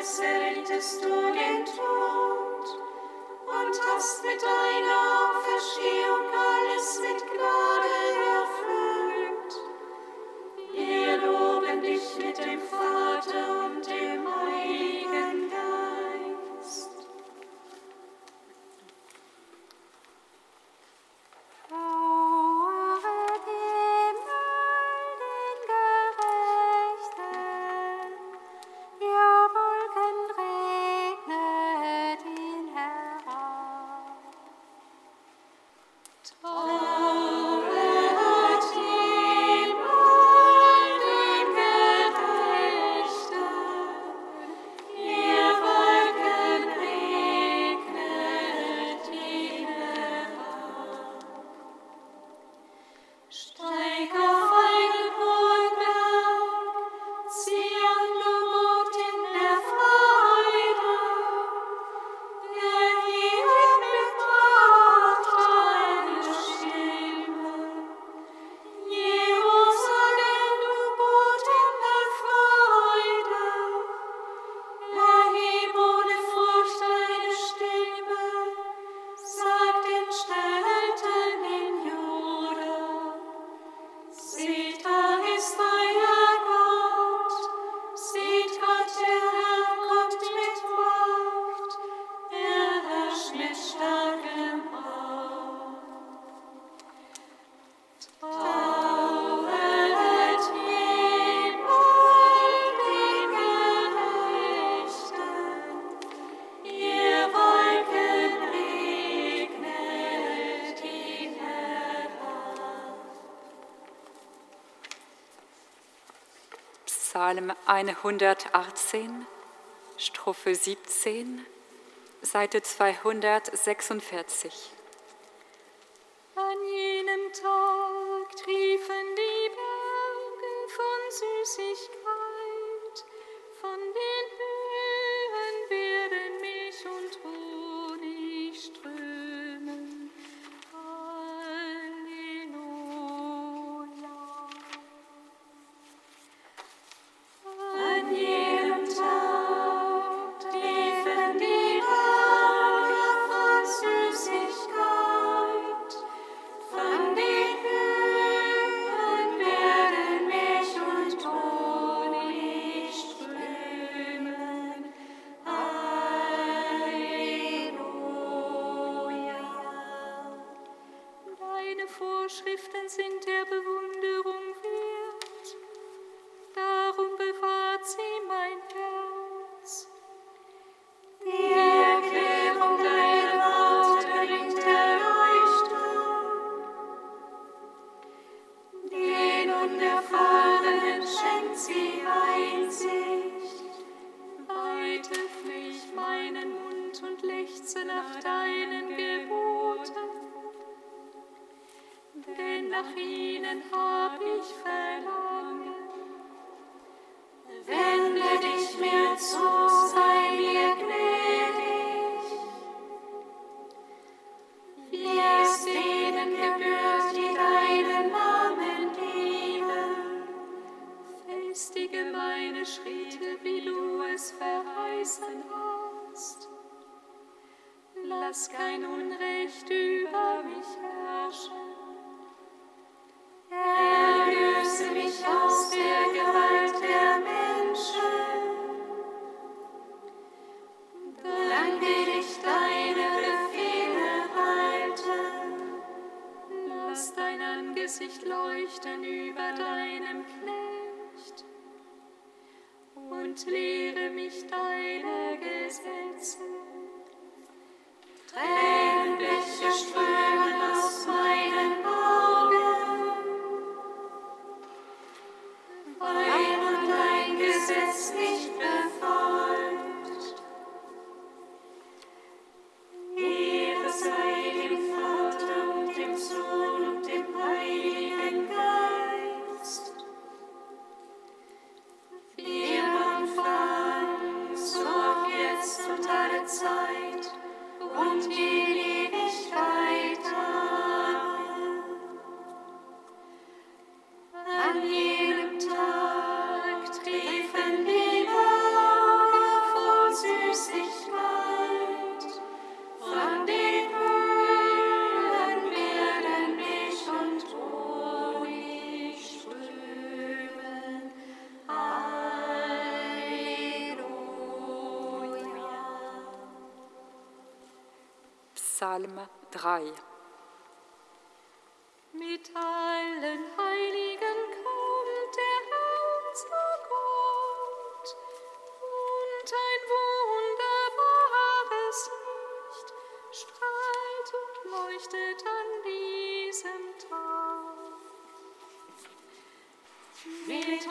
geselltest du den Tod und hast mit deiner Auferstehung alles mit Gnade erfüllt. Psalm 118, Strophe 17, Seite 246. Psalm 3. Mit allen Heiligen kommt der Herr zu Gott und ein wunderbares Licht strahlt und leuchtet an diesem Tag. Mit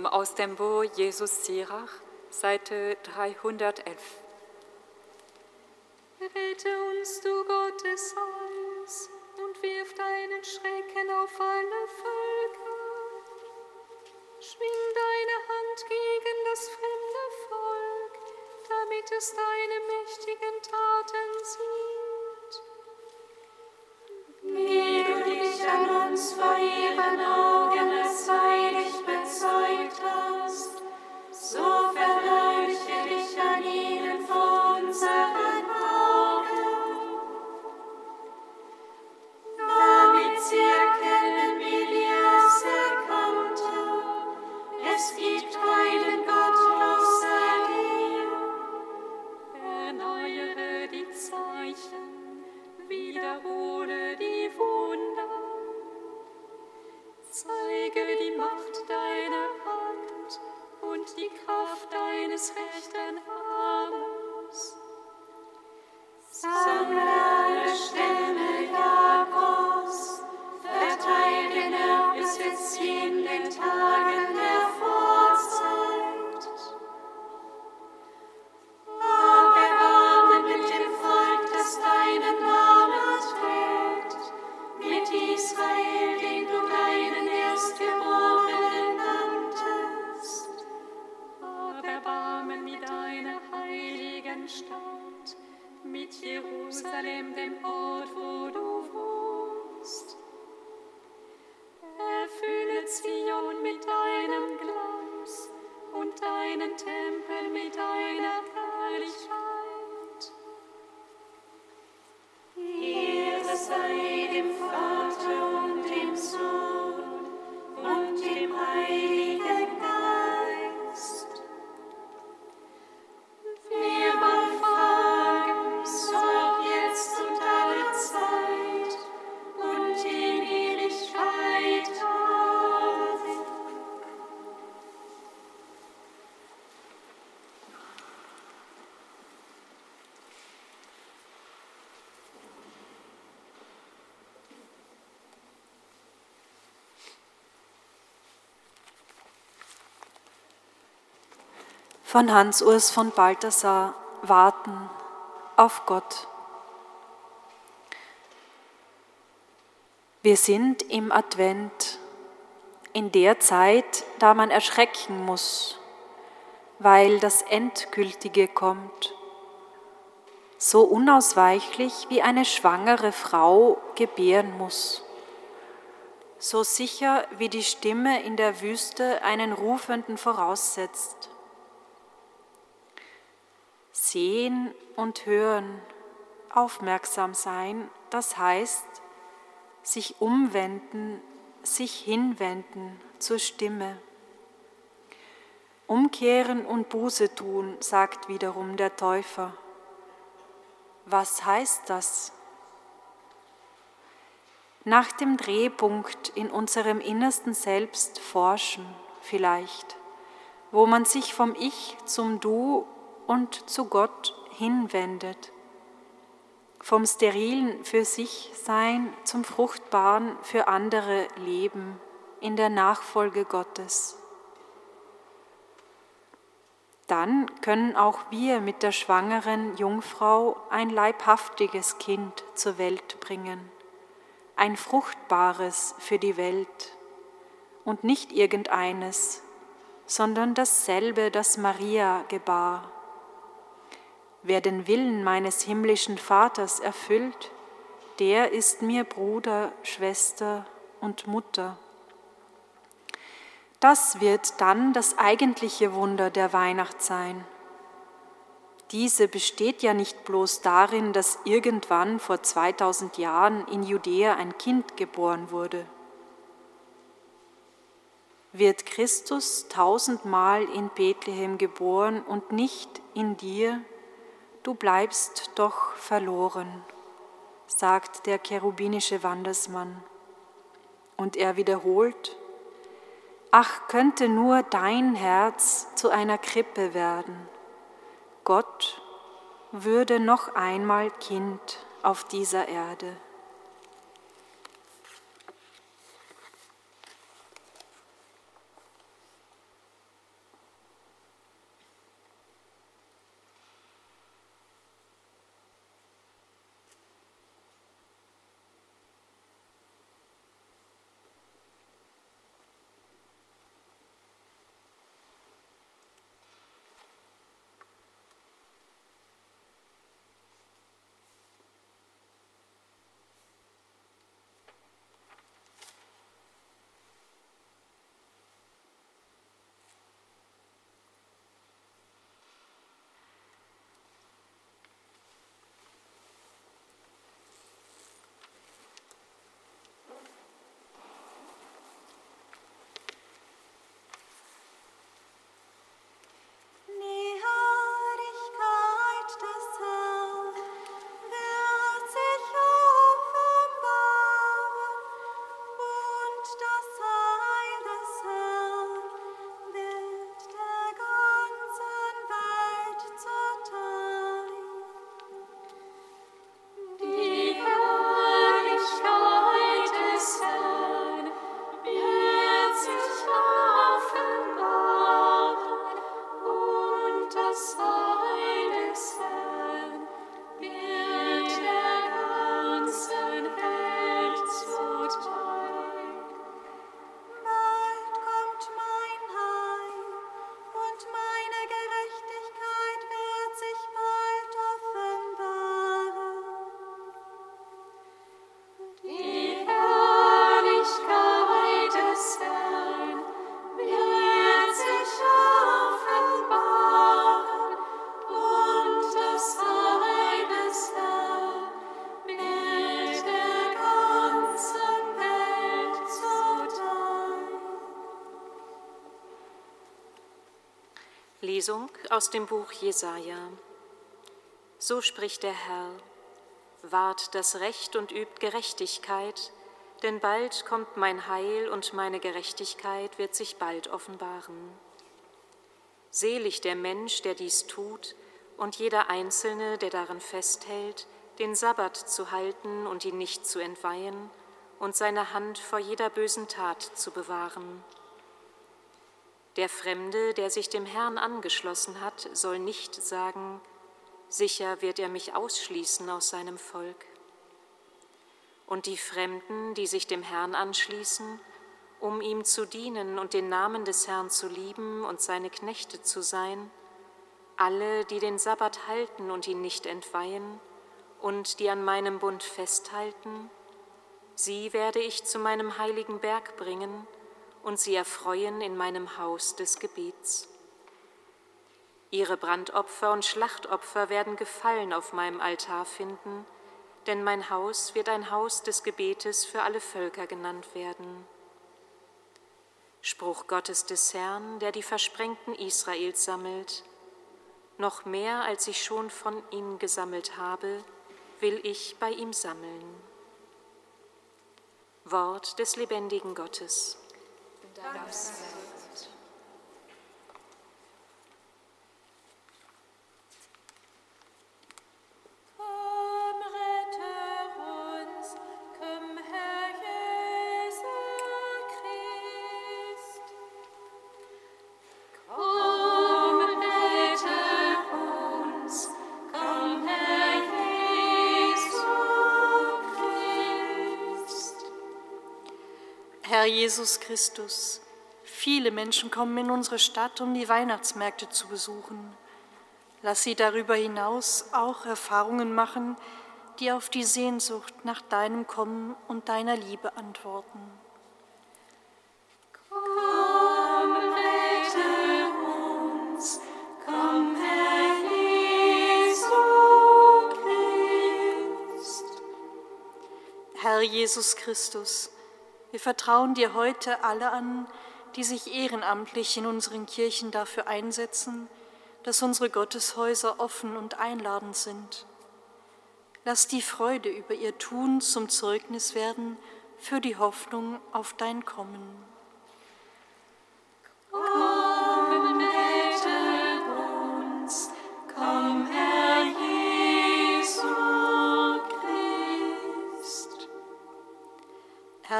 Kantikum aus dem Buch Jesus Sirach, Seite 311. von Hans-Urs von Balthasar Warten auf Gott. Wir sind im Advent, in der Zeit, da man erschrecken muss, weil das Endgültige kommt, so unausweichlich wie eine schwangere Frau gebären muss, so sicher wie die Stimme in der Wüste einen Rufenden voraussetzt. Sehen und hören, aufmerksam sein, das heißt, sich umwenden, sich hinwenden zur Stimme. Umkehren und Buße tun, sagt wiederum der Täufer. Was heißt das? Nach dem Drehpunkt in unserem innersten Selbst forschen vielleicht, wo man sich vom Ich zum Du und zu Gott hinwendet. Vom sterilen für sich Sein zum fruchtbaren für andere Leben in der Nachfolge Gottes. Dann können auch wir mit der schwangeren Jungfrau ein leibhaftiges Kind zur Welt bringen, ein fruchtbares für die Welt. Und nicht irgendeines, sondern dasselbe, das Maria gebar Wer den Willen meines himmlischen Vaters erfüllt, der ist mir Bruder, Schwester und Mutter. Das wird dann das eigentliche Wunder der Weihnacht sein. Diese besteht ja nicht bloß darin, dass irgendwann vor 2000 Jahren in Judäa ein Kind geboren wurde. Wird Christus tausendmal in Bethlehem geboren und nicht in dir, du bleibst doch verloren, sagt der cherubinische Wandersmann. Und er wiederholt, ach könnte nur dein Herz zu einer Krippe werden. Gott würde noch einmal Kind auf dieser Erde. Aus dem Buch Jesaja. So spricht der Herr: Wahrt das Recht und übt Gerechtigkeit, denn bald kommt mein Heil und meine Gerechtigkeit wird sich bald offenbaren. Selig der Mensch, der dies tut, und jeder Einzelne, der daran festhält, den Sabbat zu halten und ihn nicht zu entweihen und seine Hand vor jeder bösen Tat zu bewahren. Der Fremde, der sich dem Herrn angeschlossen hat, soll nicht sagen, sicher wird er mich ausschließen aus seinem Volk. Und die Fremden, die sich dem Herrn anschließen, um ihm zu dienen und den Namen des Herrn zu lieben und seine Knechte zu sein, alle, die den Sabbat halten und ihn nicht entweihen und die an meinem Bund festhalten, sie werde ich zu meinem heiligen Berg bringen und sie erfreuen in meinem Haus des Gebets. Ihre Brandopfer und Schlachtopfer werden Gefallen auf meinem Altar finden, denn mein Haus wird ein Haus des Gebetes für alle Völker genannt werden. Spruch Gottes des Herrn, der die Versprengten Israels sammelt. Noch mehr, als ich schon von ihm gesammelt habe, will ich bei ihm sammeln. Wort des lebendigen Gottes. Dank sei Jesus Christus, viele Menschen kommen in unsere Stadt, um die Weihnachtsmärkte zu besuchen. Lass sie darüber hinaus auch Erfahrungen machen, die auf die Sehnsucht nach deinem Kommen und deiner Liebe antworten. Komm, rette uns, komm, Herr Jesu Christ. Herr Jesus Christus, wir vertrauen dir heute alle an, die sich ehrenamtlich in unseren Kirchen dafür einsetzen, dass unsere Gotteshäuser offen und einladend sind. Lass die Freude über ihr Tun zum Zeugnis werden für die Hoffnung auf dein Kommen.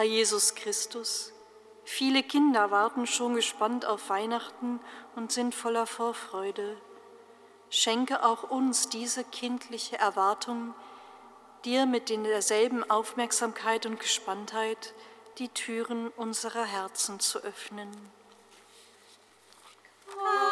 Herr Jesus Christus, viele Kinder warten schon gespannt auf Weihnachten und sind voller Vorfreude. Schenke auch uns diese kindliche Erwartung, dir mit derselben Aufmerksamkeit und Gespanntheit die Türen unserer Herzen zu öffnen. Komm,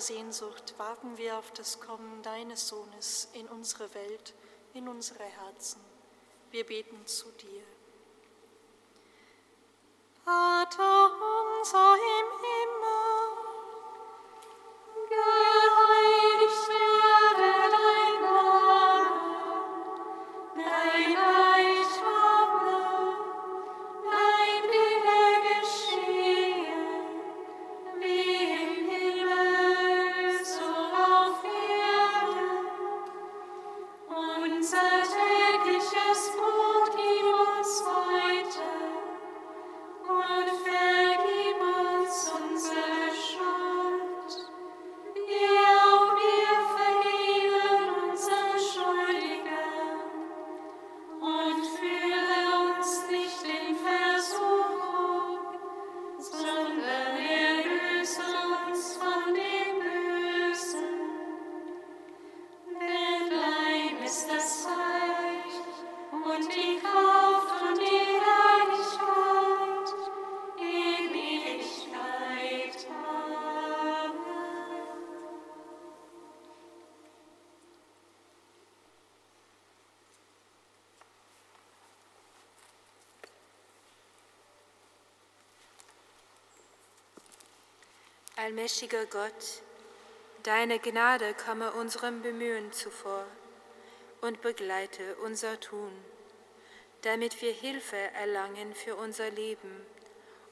Voller Sehnsucht warten wir auf das Kommen deines Sohnes in unsere Welt, in unsere Herzen. Wir beten zu dir. Allmächtiger Gott, deine Gnade komme unserem Bemühen zuvor und begleite unser Tun, damit wir Hilfe erlangen für unser Leben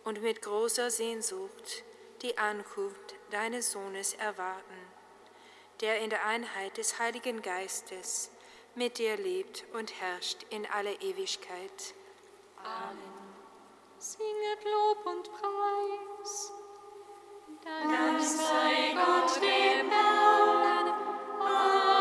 und mit großer Sehnsucht die Ankunft deines Sohnes erwarten, der in der Einheit des Heiligen Geistes mit dir lebt und herrscht in alle Ewigkeit. Amen. Singet Lob und Preis. Dank sei Gott dem Herrn. Der